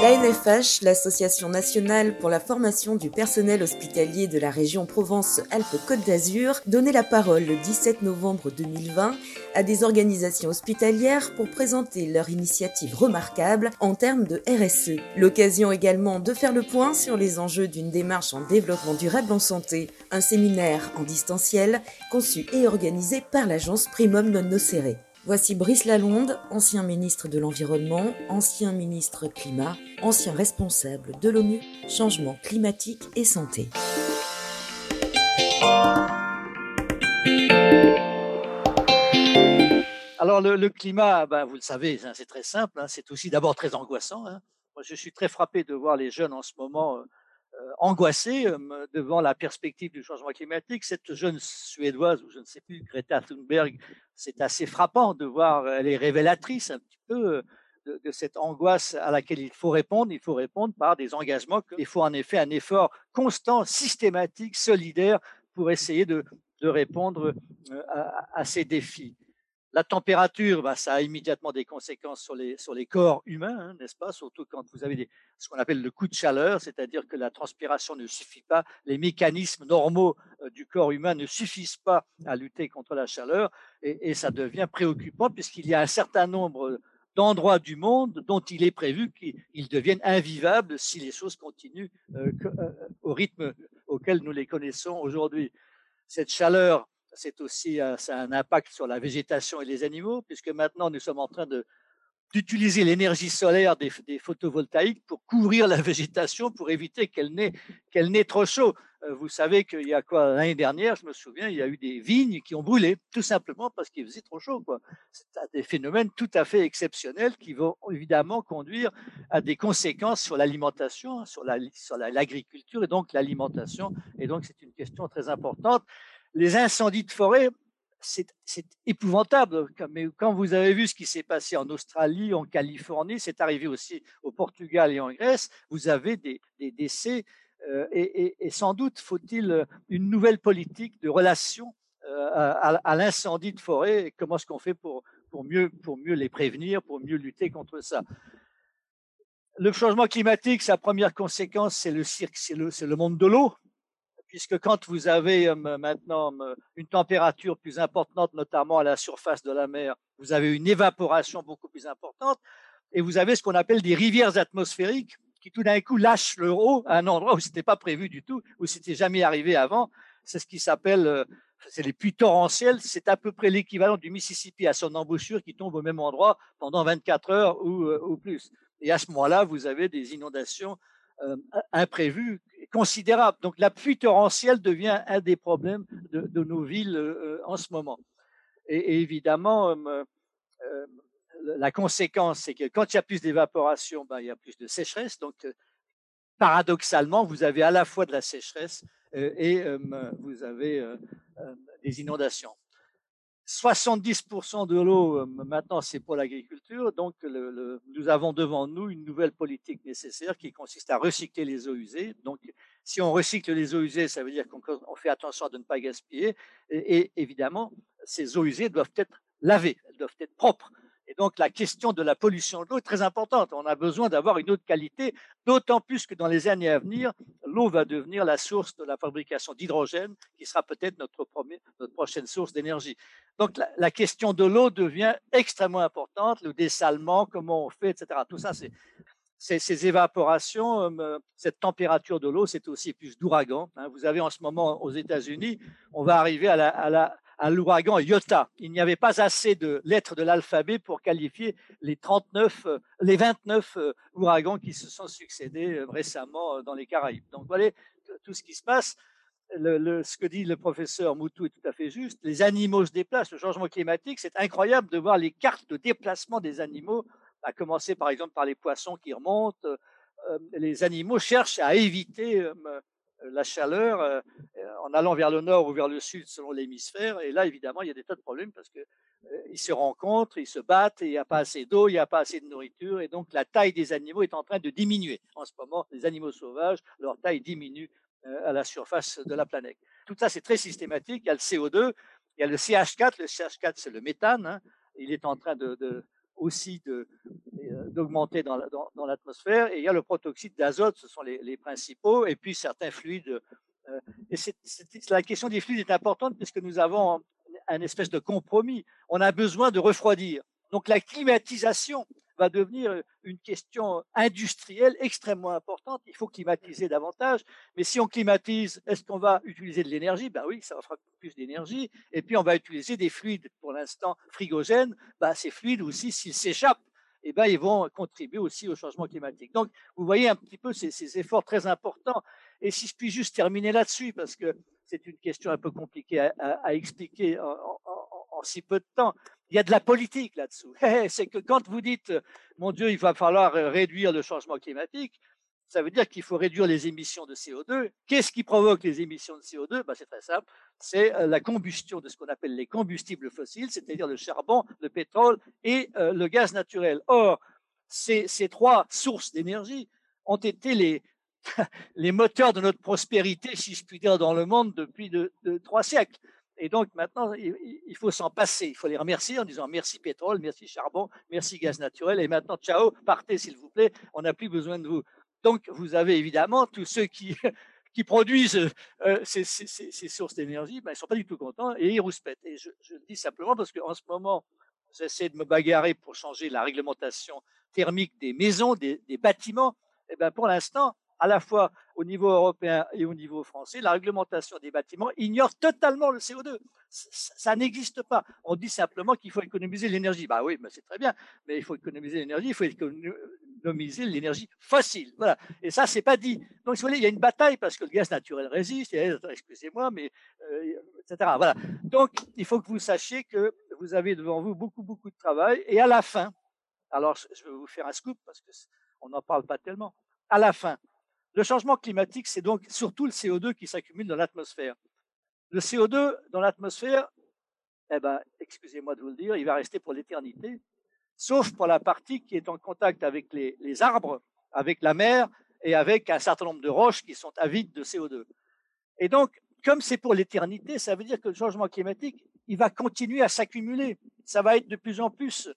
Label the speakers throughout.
Speaker 1: La NFH, l'Association nationale pour la formation du personnel hospitalier de la région Provence-Alpes-Côte d'Azur, donnait la parole le 17 novembre 2020 à des organisations hospitalières pour présenter leur initiative remarquable en termes de RSE. L'occasion également de faire le point sur les enjeux d'une démarche en développement durable en santé, un séminaire en distanciel conçu et organisé par l'agence Primum Non Nocere. Voici Brice Lalonde, ancien ministre de l'Environnement, ancien ministre Climat, ancien responsable de l'ONU, Changement climatique et santé.
Speaker 2: Alors le, climat, ben, vous le savez, hein, c'est très simple, hein, c'est aussi d'abord très angoissant. Hein. Moi, je suis très frappé de voir les jeunes en ce moment euh, euh, angoissée euh, devant la perspective du changement climatique. Cette jeune Suédoise, ou je ne sais plus, Greta Thunberg, c'est assez frappant de voir, elle est révélatrice un petit peu euh, de, cette angoisse à laquelle il faut répondre. Il faut répondre par des engagements. Il faut en effet un effort constant, systématique, solidaire pour essayer de, répondre à ces défis. La température, bah, ça a immédiatement des conséquences sur les, corps humains, hein, n'est-ce pas? Surtout quand vous avez des, ce qu'on appelle le coup de chaleur, c'est-à-dire que la transpiration ne suffit pas, les mécanismes normaux euh, du corps humain ne suffisent pas à lutter contre la chaleur, et, ça devient préoccupant puisqu'il y a un certain nombre d'endroits du monde dont il est prévu qu'ils deviennent invivables si les choses continuent euh, euh, au rythme auquel nous les connaissons aujourd'hui. Cette chaleur c'est aussi a un impact sur la végétation et les animaux, puisque maintenant nous sommes en train d'utiliser l'énergie solaire des, photovoltaïques pour couvrir la végétation, pour éviter qu'elle n'ait qu'elle trop chaud. Euh, vous savez qu'il y a quoi l'année dernière, je me souviens, il y a eu des vignes qui ont brûlé, tout simplement parce qu'il faisait trop chaud. C'est des phénomènes tout à fait exceptionnels qui vont évidemment conduire à des conséquences sur l'alimentation, sur l'agriculture et donc l'alimentation. Et donc c'est une question très importante les incendies de forêt, c'est épouvantable. Mais quand vous avez vu ce qui s'est passé en Australie, en Californie, c'est arrivé aussi au Portugal et en Grèce, vous avez des, décès. Euh, et, sans doute faut-il une nouvelle politique de relation euh, à, l'incendie de forêt. Et comment est-ce qu'on fait pour, mieux, pour mieux les prévenir, pour mieux lutter contre ça Le changement climatique, sa première conséquence, c'est le, le, le monde de l'eau puisque quand vous avez maintenant une température plus importante, notamment à la surface de la mer, vous avez une évaporation beaucoup plus importante, et vous avez ce qu'on appelle des rivières atmosphériques qui tout d'un coup lâchent leur eau à un endroit où ce n'était pas prévu du tout, où ce n'était jamais arrivé avant. C'est ce qui s'appelle, c'est les puits torrentiels, c'est à peu près l'équivalent du Mississippi à son embouchure qui tombe au même endroit pendant 24 heures ou, ou plus. Et à ce moment-là, vous avez des inondations euh, imprévu considérable. Donc la pluie torrentielle devient un des problèmes de, nos villes euh, en ce moment. Et, évidemment, euh, la conséquence, c'est que quand il y a plus d'évaporation, ben, il y a plus de sécheresse. Donc, paradoxalement, vous avez à la fois de la sécheresse et vous avez des inondations. 70% de l'eau, euh, maintenant, c'est pour l'agriculture. Donc, nous avons devant nous une nouvelle politique nécessaire qui consiste à recycler les eaux usées. Donc, si on recycle les eaux usées, ça veut dire qu'on fait attention de ne pas gaspiller. et évidemment, ces eaux usées doivent être lavées, elles doivent être propres. Et donc la question de la pollution de l'eau est très importante. On a besoin d'avoir une eau de qualité, d'autant plus que dans les années à venir, l'eau va devenir la source de la fabrication d'hydrogène, qui sera peut-être notre, notre prochaine source d'énergie. Donc la, question de l'eau devient extrêmement importante, le dessalement, comment on fait, etc. Tout ça, c'est ces, évaporations, euh, cette température de l'eau, c'est aussi plus d'ouragans. Hein. Vous avez en ce moment aux États-Unis, on va arriver à la à l'ouragan Iota. Il n'y avait pas assez de lettres de l'alphabet pour qualifier les 39, euh, 29 euh, ouragans qui se sont succédés euh, récemment dans les Caraïbes. Donc voilà tout ce qui se passe. Le, ce que dit le professeur Moutou est tout à fait juste. Les animaux se déplacent. Le changement climatique, c'est incroyable de voir les cartes de déplacement des animaux, à commencer par exemple par les poissons qui remontent. les animaux cherchent à éviter la chaleur en allant vers le nord ou vers le sud selon l'hémisphère. Et là, évidemment, il y a des tas de problèmes parce que ils se rencontrent, ils se battent, il n'y a pas assez d'eau, il n'y a pas assez de nourriture, et donc la taille des animaux est en train de diminuer. En ce moment, les animaux sauvages, leur taille diminue à la surface de la planète. Tout ça, c'est très systématique. Il y a le CO2, il y a le CH4. Le CH4, c'est le méthane. Hein. Il est en train de, aussi d'augmenter dans, l'atmosphère. Et il y a le protoxyde d'azote, ce sont les, principaux, et puis certains fluides. Et c'est, la question des fluides est importante puisque nous avons un espèce de compromis. On a besoin de refroidir. Donc la climatisation va devenir une question industrielle extrêmement importante. Il faut climatiser davantage. Mais si on climatise, est-ce qu'on va utiliser de l'énergie? Ben oui, ça va faire plus d'énergie. Et puis on va utiliser des fluides, pour l'instant frigogènes. Ben, ces fluides aussi, s'ils s'échappent, eh ben, ils vont contribuer aussi au changement climatique. Donc, vous voyez un petit peu ces efforts très importants. Et si je puis juste terminer là-dessus, parce que c'est une question un peu compliquée à, expliquer en, si peu de temps. Il y a de la politique là-dessous. C'est que quand vous dites, mon Dieu, il va falloir réduire le changement climatique, ça veut dire qu'il faut réduire les émissions de CO2. Qu'est-ce qui provoque les émissions de CO2 ben, C'est très simple, c'est euh, la combustion de ce qu'on appelle les combustibles fossiles, c'est-à-dire le charbon, le pétrole et euh, le gaz naturel. Or, ces trois sources d'énergie ont été les, les moteurs de notre prospérité, si je puis dire, dans le monde depuis de, de trois siècles. Et donc maintenant, il faut s'en passer. Il faut les remercier en disant merci pétrole, merci charbon, merci gaz naturel. Et maintenant, ciao, partez s'il vous plaît. On n'a plus besoin de vous. Donc vous avez évidemment tous ceux qui, produisent euh, ces, ces, ces, sources d'énergie, ben, ils ne sont pas du tout contents et ils rouspètent. Et je, le dis simplement parce qu'en ce moment, j'essaie de me bagarrer pour changer la réglementation thermique des maisons, des, des bâtiments. Et ben pour l'instant, à la fois au niveau européen et au niveau français, la réglementation des bâtiments ignore totalement le CO2. Ça, n'existe pas. On dit simplement qu'il faut économiser l'énergie. Bah oui, mais c'est très bien, mais il faut économiser l'énergie, il faut économiser l'énergie fossile. Voilà. Et ça, c'est pas dit. Donc, vous il y a une bataille parce que le gaz naturel résiste. Excusez-moi, mais euh, etc. Voilà. Donc, il faut que vous sachiez que vous avez devant vous beaucoup, beaucoup de travail. Et à la fin, alors je vais vous faire un scoop parce que on n'en parle pas tellement. À la fin, le changement climatique, c'est donc surtout le CO2 qui s'accumule dans l'atmosphère. Le CO2 dans l'atmosphère, eh ben, excusez-moi de vous le dire, il va rester pour l'éternité, sauf pour la partie qui est en contact avec les, les, arbres, avec la mer et avec un certain nombre de roches qui sont avides de CO2. Et donc, comme c'est pour l'éternité, ça veut dire que le changement climatique, il va continuer à s'accumuler. Ça va être de plus en plus.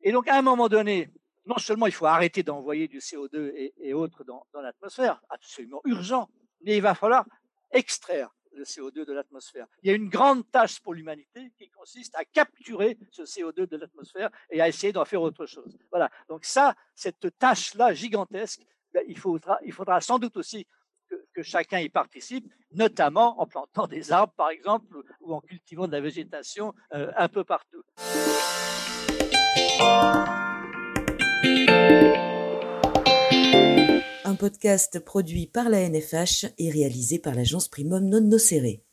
Speaker 2: Et donc, à un moment donné, non seulement il faut arrêter d'envoyer du CO2 et, autres dans, l'atmosphère, absolument urgent, mais il va falloir extraire le CO2 de l'atmosphère. Il y a une grande tâche pour l'humanité qui consiste à capturer ce CO2 de l'atmosphère et à essayer d'en faire autre chose. Voilà. Donc ça, cette tâche-là gigantesque, ben, il faudra, il faudra sans doute aussi que, que, chacun y participe, notamment en plantant des arbres, par exemple, ou en cultivant de la végétation euh, un peu partout.
Speaker 1: Un podcast produit par la NFH et réalisé par l'agence Primum Non Nocere.